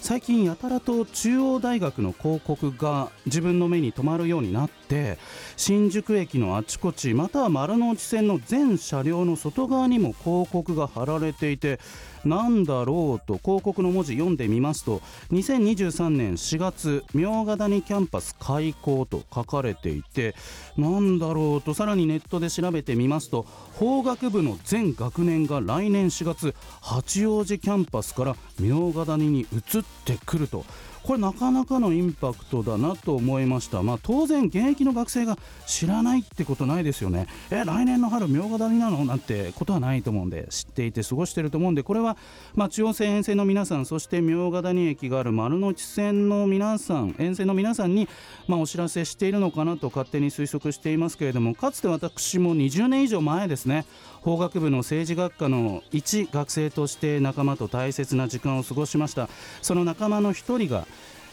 最近やたらと中央大学の広告が自分の目に留まるようになって新宿駅のあちこちまたは丸の内線の全車両の外側にも広告が貼られていてなんだろうと広告の文字読んでみますと2023年4月茗荷谷キャンパス開校と書かれていてなんだろうとさらにネットで調べてみますと法学部の全学年が来年4月八王子キャンパスから茗荷谷に移ってくると。これなかなかのインパクトだなと思いました。まあ当然現役の学生が知らないってことないですよね。え来年の春茗荷谷なの？なんてことはないと思うんで知っていて過ごしてると思うんでこれはまあ中央線沿線の皆さんそして茗ヶ谷駅がある丸の内線の皆さん沿線の皆さんにまあお知らせしているのかなと勝手に推測していますけれどもかつて私も20年以上前ですね。法学部の政治学科の一学生として仲間と大切な時間を過ごしました。その仲間の一人が、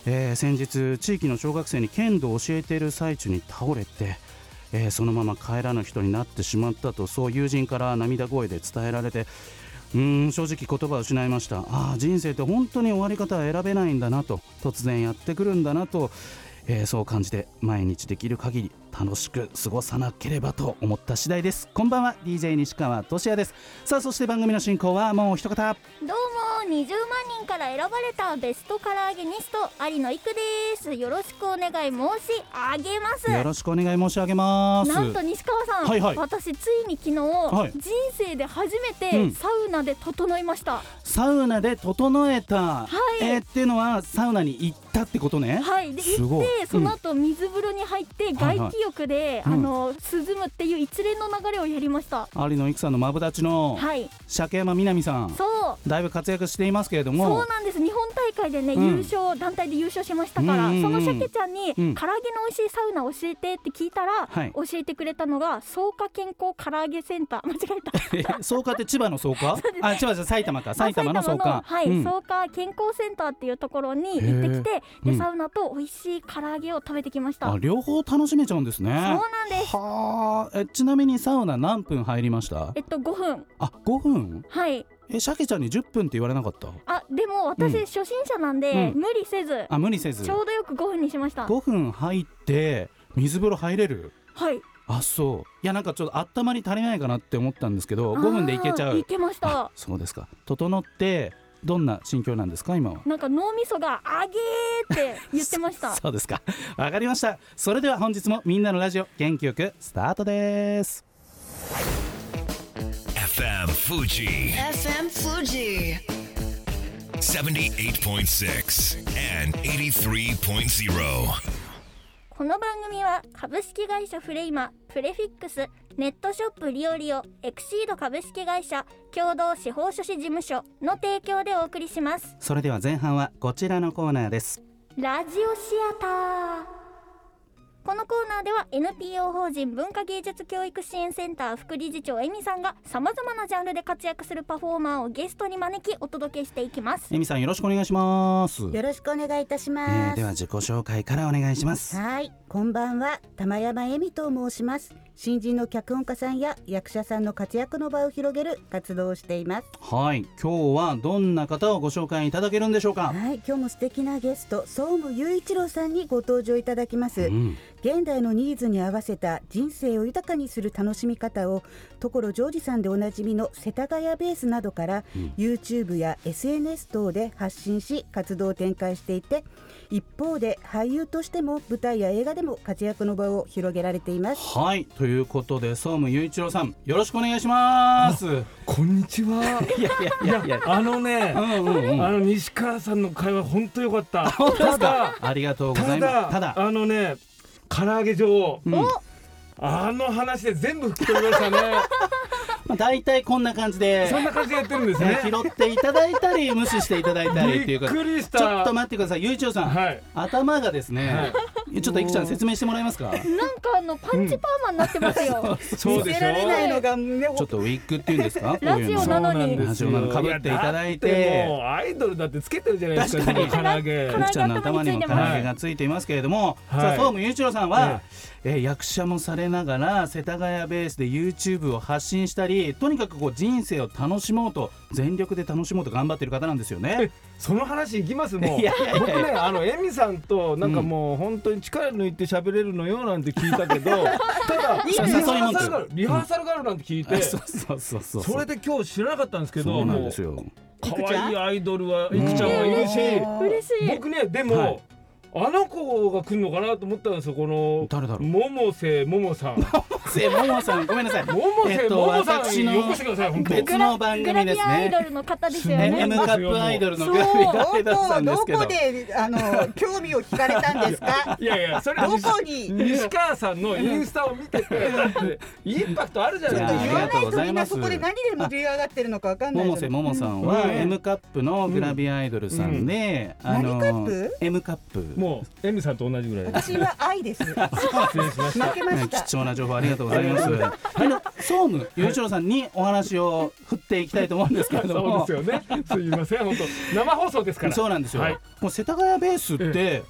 えー先日地域の小学生に剣道を教えている最中に倒れて、えーそのまま帰らぬ人になってしまったとそう友人から涙声で伝えられてうん正直言葉を失いました。ああ人生って本当に終わり方は選べないんだなと突然やってくるんだなと、えーそう感じて毎日できる限り楽しく過ごさなければと思った次第です。こんばんは。DJ 西川俊也です。さあそして番組の進行はもう一方。どうも20万人から選ばれたベストカラーゲニスト有野育です。よろしくお願い申し上げます。よろしくお願い申し上げます。なんと西川さん、はいはい。私ついに昨日、はい。人生で初めうん。てサウナで整いました、サウナで整えた、い。えーっていうのはサウナに行ったってことね。はい。です行ってその後水風呂に入って外気浴で、うん。あの涼むっていう一連の流れをやりました。有野育さんのマブダチのはい。鮭山みなみさん。そう。だいぶ活躍していますけれども。そうなんです大会でね、うん。優勝団体で優勝しましたから、うんうんうん。その鮭ちゃんに、うん。唐揚げの美味しいサウナ教えてって聞いたら、はい。教えてくれたのが草加健康唐揚げセンター。間違えた。え草加って千葉の草加？あ千葉じゃ埼玉か。埼玉の草あ加はい、うん。草加健康センターっていうところに行ってきてで、うん。サウナと美味しい唐揚げを食べてきました、あ両方楽しめちゃうんですね。そうなんです。はあえちなみにサウナ何分入りました？えっと5分。あ5分？はいえ鮭ちゃんに10分って言われなかった？あでも私、うん。初心者なんで、うん。無理せず。あ無理せず。ちょうどよく5分にしました。5分入って水風呂入れる？はい。あそう。いやなんかちょっと温まり足りないかなって思ったんですけどあー5分でいけちゃう。いけました。あそうですか。整ってどんな心境なんですか今は？なんか脳みそがあげーって言ってました。そうですか。わかりました。それでは本日もみんなのラジオ元気よくスタートです FM Fuji FM Fuji. 78.6 and 83.0. この番組は株式会社フレイマプレフィックスネットショップリオリオエクシード株式会社共同司法書士事務所の提供でお送りしますそれでは前半はこちらのコーナーですラジオシアターこのコーナーでは NPO 法人文化芸術教育支援センター副理事長エミさんがさまざまなジャンルで活躍するパフォーマーをゲストに招きお届けしていきますエミさんよろしくお願いします、よろしくお願いいたしえます。ーでは自己紹介からお願いしますはい、こんばんは、玉山恵美と申します。新人の脚本家さんや役者さんの活躍の場を広げる活動をしています。はい今日はどんな方をご紹介いただけるんでしょうか？はい、今日も素敵なゲスト、総務雄一郎さんにご登場いただきます。うん現代のニーズに合わせた人生を豊かにする楽しみ方を所ジョージさんでおなじみの世田谷ベースなどから、YouTube や SNS 等で発信し活動を展開していて一方で俳優としても舞台や映画でも活躍の場を広げられています。はいということで総務雄一郎さんよろしくお願いします。いこんにちは。やいやいやいや。あのね、うんうんうん。あの西川さんの会話本当良かった。本当ですたかだありがとうござたいます。だただ。あのね唐揚げ女王、うん。あの話で全部吹き飛びましたね。まあ、大体こんな感じで。そんな感じでやってるんですね。ね。拾っていただいたり無視していただいたりっていうか。びっくりした。ちょっと待ってください。雄一郎さん、はい。頭がですね、ちょっといくちゃん説明してもらえますか？なんかあのパンチパーマになってますよ、そうでしょ。ないがねちょっとウィッグっていうんですか？ラジオなのに。ラジオなの被っていただいて。もうアイドルだってつけてるじゃないですか。確か唐揚げ。いくちゃんの頭にも唐揚げがついていますけれども、はい。さあ総務雄一郎さんは、ええー役者もされながら世田谷ベースで YouTube を発信したりとにかくこう人生を楽しもうと全力で楽しもうと頑張ってる方なんですよね。え。その話いきますもう。僕ねあのエミさんとなんかもう本当に力抜いて喋れるのよなんて聞いたけどただ リいハーサルがあるリハーサルがあるなんて聞いてそうそうそうそうそれで今日知らなかったんですけどそうなんですよ。可愛いアイドルはいくちゃんはいるし嬉しい。僕ねでも、はい。あの子が来るのかなと思ったんですよこの誰だろう。百瀬ももさん せももさんごめんなさい。百瀬えっとももさん私のよこしてください本当。別の番組ですグラビアアイドね。ルの方ですよね。ね M カップアイドルのグラビアアイドルさんですけど。であの興味を聞かれたんですか？いやいやそれどこに？西川さんのインスタを見ててインパクトあるじゃないですか。いやありがとうございますそこで何で盛り上がってるのかわかんない百瀬ももさんはうん。M カップのグラビアアイドルさんで、あの何カップ？M カップ。もうエミさんと同じぐらい。です私は愛です。負 失礼しました。貴重な情報ありがとうございます。あの総務雄一郎さんにお話を振っていきたいと思うんですけれど そうもです。よね。すいません本当生放送ですから。そうなんですよ。はい。もう世田谷ベースって、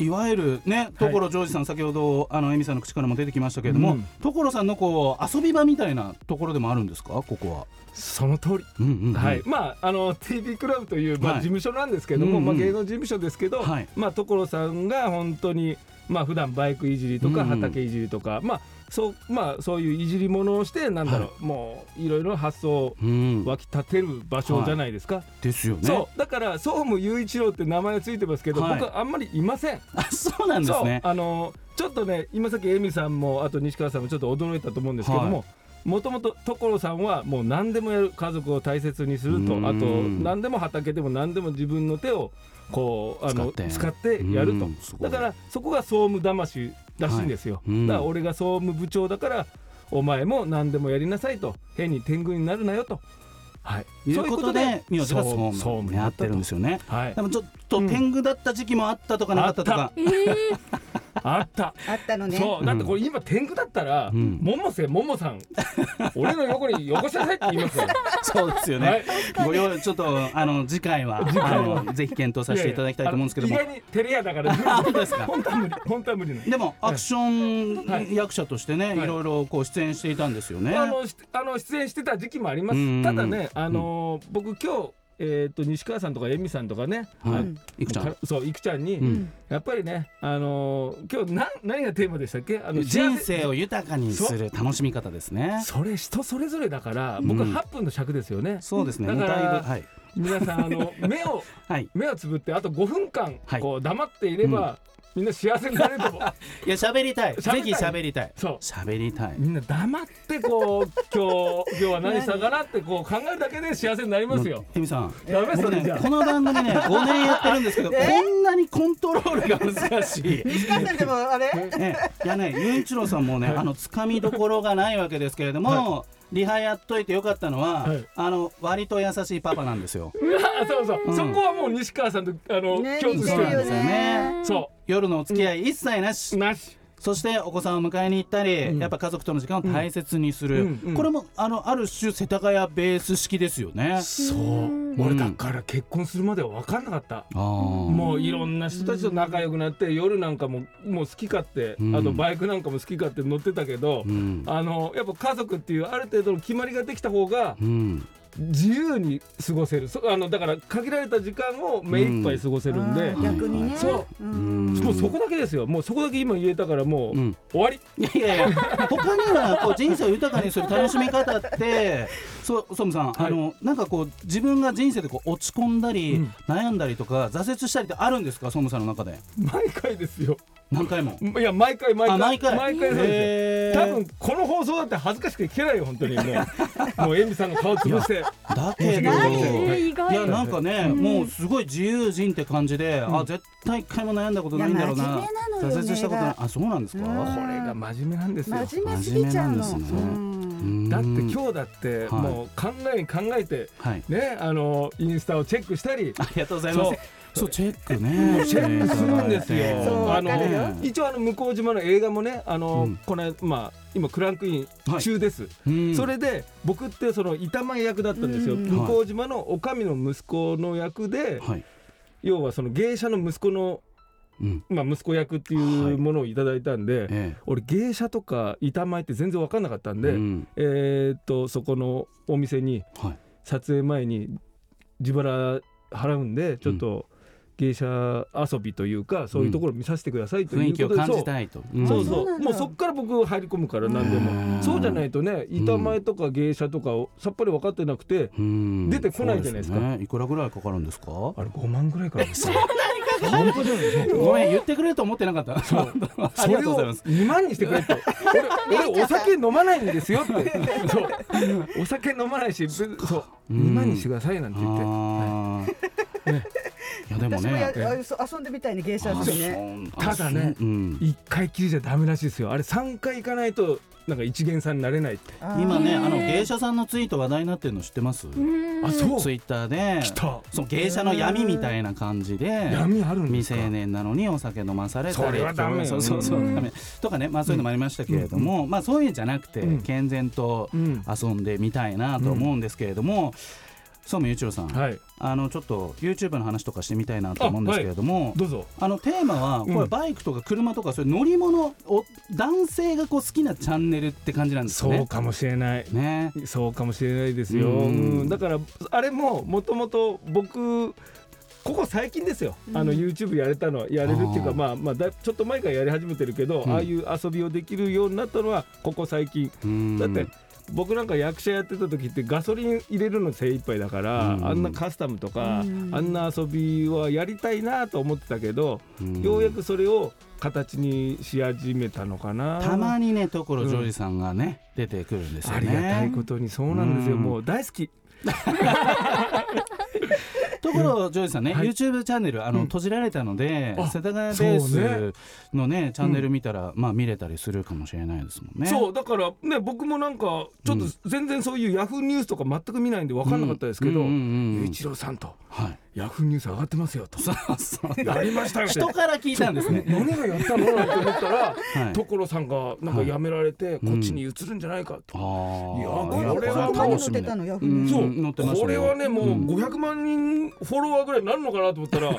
いわゆるね所ジョージさん先ほどあのエミさんの口からも出てきましたけれども、うん。所さんのこう遊び場みたいなところでもあるんですか？ここは。その通り。うんうんうん。はい、まああの TV クラブという、まあ、はい。事務所なんですけども、うんうん。まあ、芸能事務所ですけど、はい。まあ所さんが本当にまあ普段バイクいじりとかうんうん。畑いじりとか、まあそうまあそういういじり物をしてなんだろう、もういろいろ発想をうん、湧き立てる場所じゃないですか、ですよね。そう。だから総務雄一郎って名前ついてますけど、はい。僕はあんまりいません。あそうなんですね。あのちょっとね今さっきエミさんもあと西川さんもちょっと驚いたと思うんですけどはももともと所さんはもう何でもやる家族を大切にすると。うん。あと何でも畑でも何でも自分の手をこうあの使って。使ってやると。だからそこが総務魂らしいんですよ、はいうん。だから俺が総務部長だからお前も何でもやりなさいと。変に天狗になるなよと。はい、いうことで名字が総務になってるんですよね。はい。で、もちょっと天狗だった時期もあったとかなかったとか。えー、あった。あったのね。そう。だってこれ今天狗だったら、うん。百瀬ももさん。俺の横によこしなさいって言いますよ。そうですよね。ご用意ちょっとあの次回はあのぜひ検討させていただきたいと思うんですけども。意外に照れ屋だから本当ですか？本当は無理。本当は無理でもアクショはン役者としてね、はい。いろいろこう出演していたんですよね。あのしあの出演してた時期もありまうん。すただねあのー僕今日えー、と西川さんとかエミさんとかね、はい。うん。いくちゃん。かそういくちゃんに、うん。やっぱりね、あのー今日な何がテーマでしたっけ？あの人生を豊かにする楽しみ方ですね。それ人それぞれだから僕うん。8分の尺ですよね、そうですね。だからはい。皆さんあの目を はい。目をつぶってあと5分間はい。こう黙っていれば、みんな幸せになれると思う いや喋りたい。喋りたいぜひ喋りたい。そう喋りたい。みんな黙ってこう 今日今日は何したかなってこう考えるだけで幸せになりますよ。エミさん。ダメそ僕れじゃねこの番組ね 5年やってるんですけど、こんなにコントロールが難しい。西川さんでもあれね、いやね、雄一郎さんもね、あのつかみどころがないわけですけれども、リハやっといてよかったのは、はい。あの割と優しいパパなんですよ。あそうそう、うん。そこはもう西川さんとあの、ね共通しててんですよ。ね。そ夜のお付き合い一切なし、うなしそしてお子さんを迎えに行ったり、うん。やっぱ家族との時間を大切にする、うん。うん。これもあのある種世田谷ベース式ですよね。そう。俺だから結婚するまでは分かんなかった、もういろんな人たちと仲良くなって夜なんかももう好き勝手、うん。あとバイクなんかも好き勝手乗ってたけど、うん。あのやっぱ家族っていうある程度の決まりができた方がうん自由に過ごせる。そあのだから限られた時間を目いっぱい過ごせるんで、あー逆にね。そう。うん。もうそこだけですよ。もうそこだけ今言えたからもう、うん。終わり。いやいやいや。他にはこう人生を豊かにする楽しみ方って そうソムさん、はい。あのなんかこう自分が人生でこう落ち込んだり、うん悩んだりとか挫折したりってあるんですか？ソムさんの中で。毎回ですよ何回も？いや毎回毎回。あ毎回？毎回そうですよ。へー。多分この放送だって恥ずかしくて聞けないよ本当にもう。もうエミさんの顔潰して。だけどないい意外やなんかね、もうすごい自由人って感じで、あ絶対一回も悩んだことないんだろうな。挫折したことない。あそうなんですか、うんこれが真面目なんですよ。真面目すぎちゃうのですね。うん。だって日今日だってはいもう考えに考えてはい。ねあのインスタをチェックしたり。ありがとうございますそうチェックね。チェックするんですよ。そうあの一応あの向島の映画もねあの、うんこのまあ今クランクイン中です、うん。それで僕ってその板前役だったんですよ、うん。向島のおかみの息子の役で、はい、要はその芸者の息子の、うん。まあ、息子役っていうものをいただいたんで、え俺芸者とか板前って全然分かんなかったんえで、うん。えーっとそこのお店にはい。撮影前に自腹払うんでちょっと芸者遊びというか、そういうところ見させてくださいと雰囲気をいうことで、感じたいと。うん。そうそう。そうもうそっから僕入り込むから何でへもーそうじゃないとね板前とか芸者とかをさっぱり分かってなくて、うん。出てこないじゃないですか。ね。いくらぐらいかかるんですか？あれ5万ぐらいからですよ。ごめん言ってくれると思ってなかった。そう。ありがとうございます。2万にしてくれって。俺 俺お酒飲まないんですよって。そう。お酒飲まないしそう。2万にしてくださいなんて言って、あーいやでもね。あそう遊んでみたいね芸者遊びね。あただねそううん。1回きりじゃダメらしいですよ。あれ3回行かないとなんか一元さんになれないって。今ねあの芸者さんのツイート話題になってるの知ってます？うん。あそう。ツイッターで。来た。そう芸者の闇みたいな感じで闇あるんで未すか？成年なのにお酒飲まされたりそれはダメよ。そうそうそううん。ダメとかねまあそういうのもありましたけれども、まあそういうんじゃなくて、うん。健全とうん遊んでみたいなと思うんですけれども、そうめゆうちろさん、はい。あのちょっと YouTube の話とかしてみたいなと思うんですけれども、どうぞ。あのテーマはこれうんバイクとか車とかそういう乗り物を男性がこう好きなチャンネルって感じなんですよね。そうかもしれない。ね。そうかもしれないですよ、うん。うん。だからあれももともと僕ここ最近ですよ、あの YouTube やれたのはやれるっていうかまあまあだちょっと前からやり始めてるけど、うん。ああいう遊びをできるようになったのはここ最近。うん。だって僕なんか役者やってた時ってガソリン入れるの精一杯だから、うん。あんなカスタムとか、うん。あんな遊びはやりたいなと思ってたけど、うん。ようやくそれを形にし始めたのかな。たまにね所ジョージさんがね、出てくるんですよね。ありがたいことにそうなんですよ、うんもう大好き ところジョージさんね、はい。YouTube チャンネルあの、うん。閉じられたのであ世田谷ベースのねチャンネル見たら、まあ見れたりするかもしれないですもんね。そうだからね僕もなんかちょっと全然そういうヤフーニュースとか全く見ないんで分かんなかったですけどうんうんうんうん雄一郎さんと。はい。ヤフーニュース上がってますよと。やりましたよ人から聞いたんですね。何がやったのなんて思ったらはい。所さんがなんか辞められてい。こっちに移るんじゃないかと。いやーこれは何楽しみそう。これはねもううん。500万人フォロワーぐらいになるのかなと思ったら、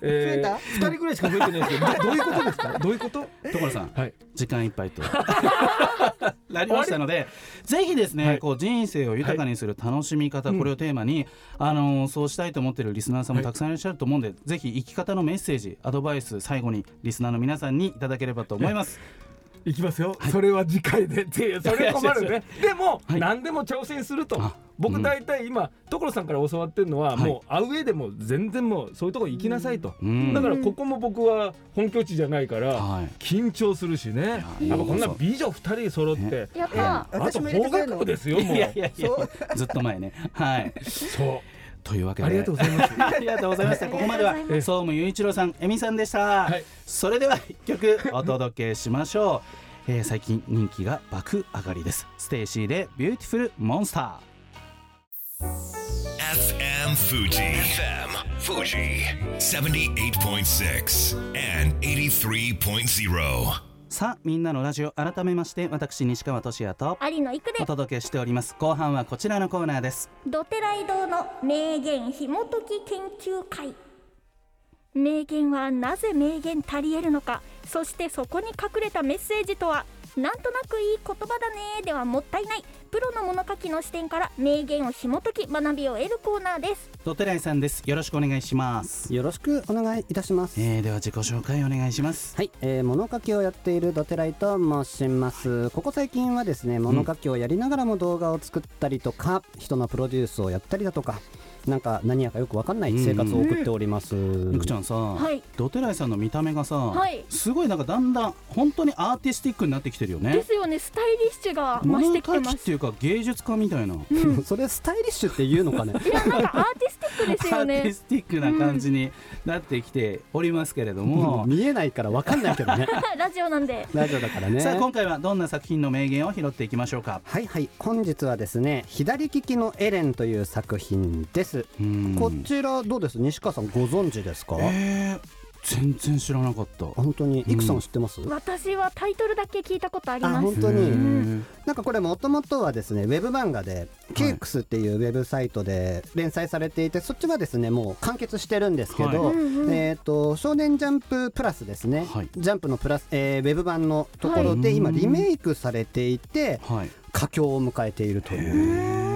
え増ー、2人ぐらいしか増えてないですけどどどういうことですか？どういうこと？所さんはい。時間いっぱいと なりましたのでぜひですね、はい。こう人生を豊かにする楽しみ方、うん。これをテーマに、あのーそうしたいと思っているリスナーさんもはい。たくさんいらっしゃると思うんで、ぜひ生き方のメッセージアドバイス最後にリスナーの皆さんにいただければと思います。い。きますよ、それは次回で。っていうそれ困るね。でも、はい。何でも挑戦すると僕大体今所さんから教わってるのは、はい。もうアウェーでも全然もうそういうとこ行きなさいと、うん。だからここも僕は本拠地じゃないから、はい。緊張するしね。い。ややっぱこんな美女2人揃って、やったあと法学部ですよもう。いやいやいやずっと前ね。はい。そというわけで。うありがとうございます。ありがとうございました。ここまでは総務雄一郎さん、えみさんでした。はいそれでは一曲お届けしましょう。えー最近人気が爆上がりです。 STAYC で Beautiful Monster。FM Fuji. FM Fuji. 78.6 and 83.0. さあみんなのラジオ改めまして私西川俊也と有野育でお届けしております後半はこちらのコーナーですドテライ堂の名言紐解き研究会名言はなぜ名言足りえるのかそしてそこに隠れたメッセージとはなんとなくいい言葉だねではもったいない。プロの物書きの視点から名言を紐解き学びを得るコーナーです。ドテライさんです。よろしくお願いします。よろしくお願いいたします。えー、では自己紹介お願いします。はい、えー、物書きをやっているドテライと申します。ここ最近はですね、物書きをやりながらも動画を作ったりとか、人のプロデュースをやったりだとか、なんか何やかよくわかんない生活を送っております。みくちゃん。さ、はいドテライさん。の見た目がさ、はいすごいなん。かだん。だん。本当にアーティスティックになってきてるよねですよねスタイリッシュが増してきてますっていうか芸術家みたいなそれスタイリッシュって言うのかね。いやなん。かアーティスティックですよねアーティスティックな感じになってきておりますけれども、見えないからわかん。ないけどね。ラジオなん。でラジオだからね。さあ今回はどん。な作品の名言を拾っていきましょうかはいはい本日はですね左利きのエレンという作品ですこちらどうです？西川さんご存知ですか、えー、全然知らなかった。あ本当に？いくさん知ってます、私はタイトルだけ聞いたことありあます。本当に、なんかこれもともとはですねウェブ漫画で、ケイクスっていうウェブサイトで連載されていてそっちはですねもう完結してるんですけど、はい。えっ、と少年ジャンププラスですね、はい。ジャンプのプラス、えーウェブ版のところではい。今リメイクされていてはい。佳境を迎えているという。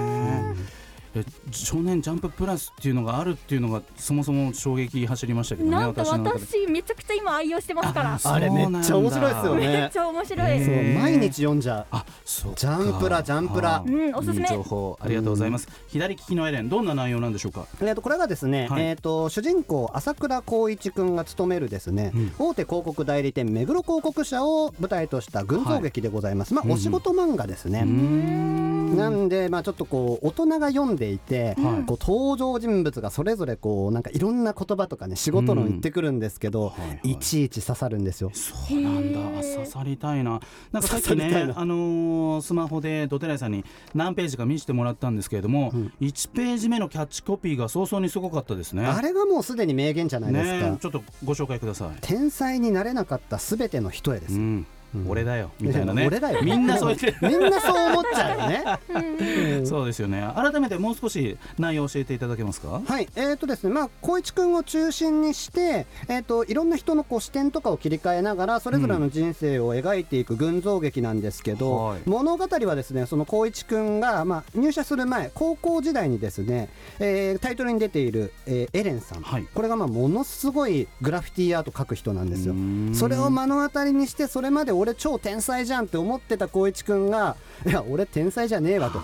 え少年ジャンププラスっていうのがあるっていうのがそもそも衝撃走りましたけどねなんか私めちゃくちゃ今愛用してますから。ああれめっちゃ面白いですよ めっねち。ゃ面白い、へそうー毎日読んじゃう。あそうか。ジャンプラジャンプラ。あうんおすすめ。いい情報ありがとうございます、左利きのエレンどんな内容なんでしょうか？えー、とこれがですね、はい。えー、と主人公朝倉光一君が務めるですね、うん。大手広告代理店目黒広告社を舞台とした群像劇でございます、うん。まあお仕事漫画ですね、うーんなんで、まあ、ちょっとこう大人が読んでいて、はい。こう登場人物がそれぞれこうなんかいろんな言葉とかね仕事論言ってくるんですけど、はいはい。いちいち刺さるんですよ。そうなんだ。あ刺さりたいな。なんかさっきねあのースマホでドテライさんに何ページか見せてもらったんですけれども、うん。1ページ目のキャッチコピーが早々にすごかったですね。あれがもうすでに名言じゃないですか？ねちょっとご紹介ください。天才になれなかったすべての人へです。うん俺だよ。みたいなね。俺だよ。みんなそう。言ってみんなそう思っちゃうよね。うん。そうですよね。改めてもう少し内容を教えていただけますか？はい、えーとですね、まあ、光一君を中心にして、えー、といろんな人のこう視点とかを切り替えながらそれぞれの人生を描いていく群像劇なんですけど、はい。物語はですねその光一君が、まあ、入社する前高校時代にですね、えータイトルに出ている、えーエレンさん、はい。これがまあものすごいグラフィティアート描く人なんですよ。それを目の当たりにしてそれまで俺超天才じゃんって思ってた光一君がいや俺天才じゃねえわと。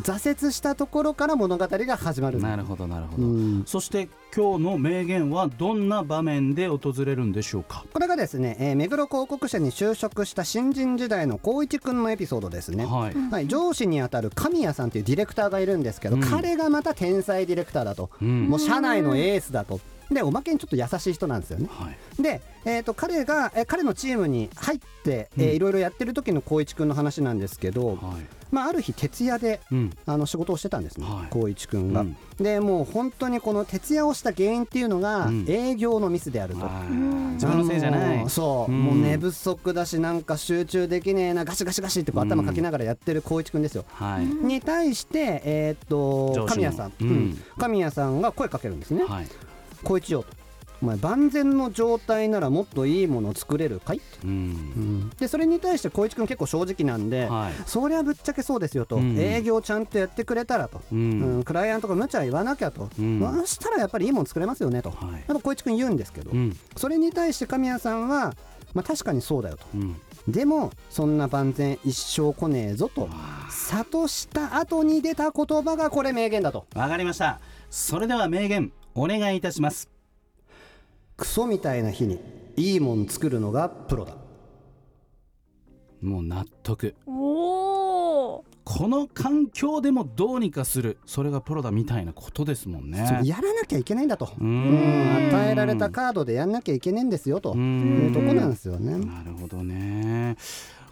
挫折したところから物語が始まる。なるほどなるほど、うん。そして今日の名言はどんな場面で訪れるんでしょうか？これがですね、えー目黒広告社に就職した新人時代の光一君のエピソードですね。はい、はい、上司にあたる神谷さんというディレクターがいるんですけど、うん。彼がまた天才ディレクターだと、うん。もう社内のエースだとでおまけにちょっと優しい人なんですよね。はい。で、えー、と彼が、えー彼のチームに入って、えーうんいろいろやってる時の光一君の話なんですけど、はい。まあ、ある日徹夜でうん。あの仕事をしてたんですね、はい。光一君が、うん。でもう本当にこの徹夜をした原因っていうのが、うん。営業のミスであると、はい。自分のせいじゃない。そう、うん。もう寝不足だしなんか集中できねえなガシガシガシってこう頭かきながらやってる光一君ですよ、はい、に対してえーっと上司の。神谷さん、うん。うん。神谷さんが声かけるんですねはい光一よと。お前万全の状態ならもっといいもの作れるかい、うん。でそれに対して光一君結構正直なんで、はい。そりゃぶっちゃけそうですよと、うん。営業ちゃんとやってくれたらと、ううん。んクライアントが無茶言わなきゃと、うん。そしたらやっぱりいいもの作れますよねと、はい。やっぱ光一君言うんですけど、うん。それに対して神谷さんは、まあ、確かにそうだよと。うん。でもそんな万全一生来ねえぞと。諭した後に出た言葉がこれ名言だと。わかりました。それでは名言お願いいたします。クソみたいな日にいいもん作るのがプロだ。もう納得。おおこの環境でもどうにかする。それがプロだみたいなことですもんね。やらなきゃいけないんだと。ううん。与えられたカードでやんなきゃいけないんですよと。ういうんとこなんですよね。なるほどね。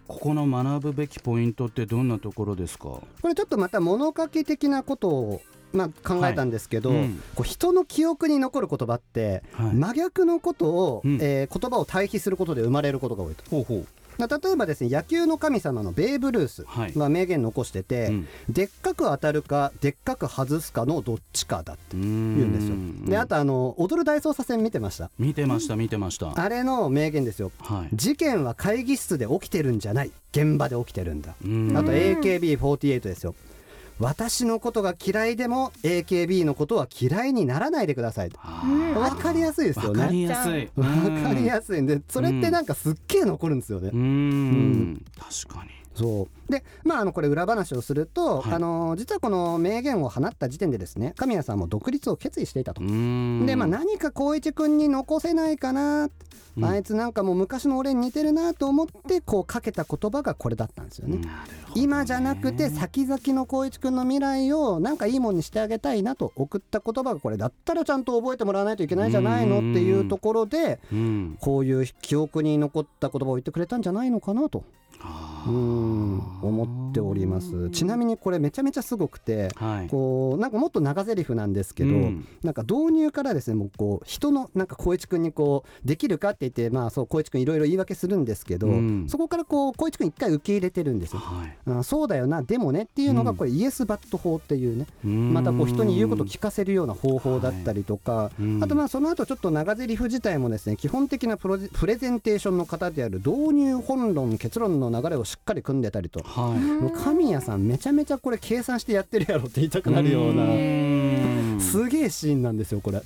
ここの学ぶべきポイントってどんなところですか？これちょっとまた物書き的なことをまあ、考えたんですけど、はい。うん。こう人の記憶に残る言葉って、はい。真逆のことを、うん。えー言葉を対比することで生まれることが多いと。ほうほう。まあ例えばですね野球の神様のベーブ・ルースは名言残してて、うん。でっかく当たるかでっかく外すかのどっちかだって言言うんですよ。であとあの踊る大捜査線見てました。見てました見てました。あれの名言ですよ。はい。事件は会議室で起きてるんじゃない。現場で起きてるんだ。うん。あと AKB48 ですよ私のことが嫌いでも AKB のことは嫌いにならないでくださいあわかりやすいですよわかりねやすい。わかりやすいんでそれってなんかすっげえ残るんですよね。うーん。確かに。そう。でまああのこれ裏話をすると、はい。あの実はこの名言を放った時点でですね神谷さんも独立を決意していたと。でまあ何か光一君に残せないかな、うん。あいつなんかもう昔の俺に似てるなと思ってこうかけた言葉がこれだったんですよね。ね。今じゃなくて先々の光一君の未来をなんかいいもんにしてあげたいなと送った言葉がこれだったらちゃんと覚えてもらわないといけないんじゃないのっていうところでうん。こういう記憶に残った言葉を言ってくれたんじゃないのかなと。あーうん。思っております。ちなみにこれめちゃめちゃすごくてはい。こうなんかもっと長台詞なんですけど、うん。なんか導入からですねもうこう人のなんか光一君にこうできるかって言ってまあそう光一君いろいろ言い訳するんですけど、うん。そこからこう光一君一回受け入れてるんですよ。はい。あそうだよなでもねっていうのがうん。これイエスバット法っていうね、ままたこう人に言うことを聞かせるような方法だったりとか、うんあとまあその後ちょっと長台詞自体もですね基本的なプロジプレゼンテーションの型である導入本論結論の流れをしっかり組んでたりと。はい。もう神谷さんめちゃめちゃこれ計算してやってるやろって言いたくなるような。なすげえシーンなんですよこれ。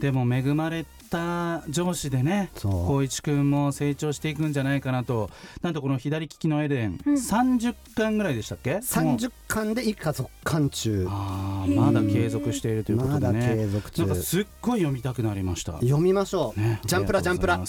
でも恵まれた上司でねそう。光一君も成長していくんじゃないかなと。なんとこの左利きのエレン、うん。30巻ぐらいでしたっけ？もう30巻で以下続巻中。あーまだ継続しているということでね。継続中。なんかすっごい読みたくなりました。読みましょう、ねジャンプラジャンプラ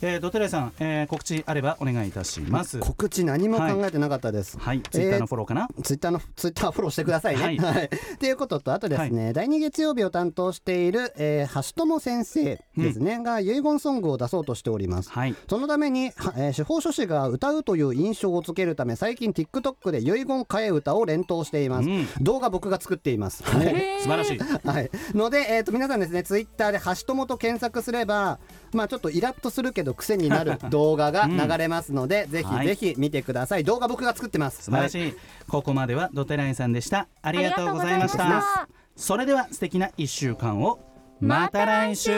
えー、ドテレさん、えー、告知あればお願いいたします。告知何も考えてなかったです、はい。ツイッターのフォローかな、ツイッターのツイッターフォローしてくださいね。はい。はい。っていうこととあとですね、第2月曜日を担当している、えー、橋友先生ですね、が遺言ソングを出そうとしております。はい。そのために、はえー司法書士が歌うという印象をつけるため最近 TikTok で遺言替え歌を連投しています、うん。動画僕が作っています、は い素晴らしい。はい、ので、えー、と皆さんですねツイッターで「橋友」と検索すればまあちょっとイラッとするけど癖になる動画が流れますので、ぜひぜひ見てください。動画僕が作ってます。素晴らしい、ここまではドテラインさんでした。ありがとうございました。それでは素敵な1週間を。また来週。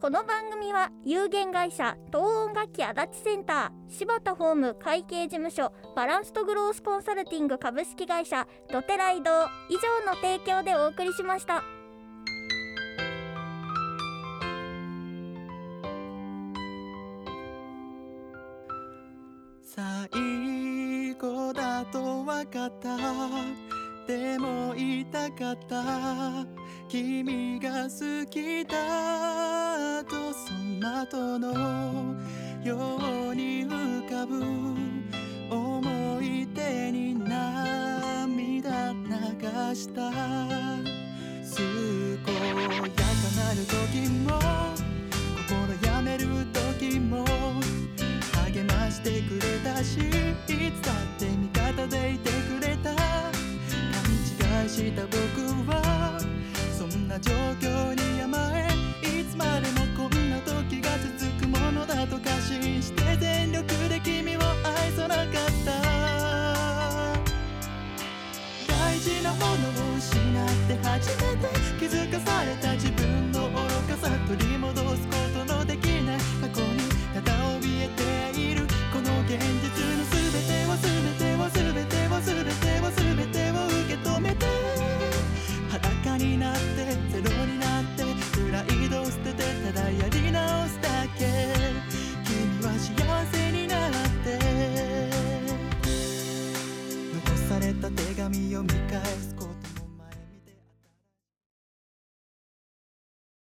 この番組は有限会社東音楽器足立センター柴田ホーム会計事務所バランスとグロースコンサルティング株式会社ドテライド以上の提供でお送りしました最後だと分かったでも痛かった。君が好きだとその後のように浮かぶ。思い出に涙流した。健やかなる時もしてくれたしいつだって味方でいてくれた。勘違いした僕はそんな状況に甘え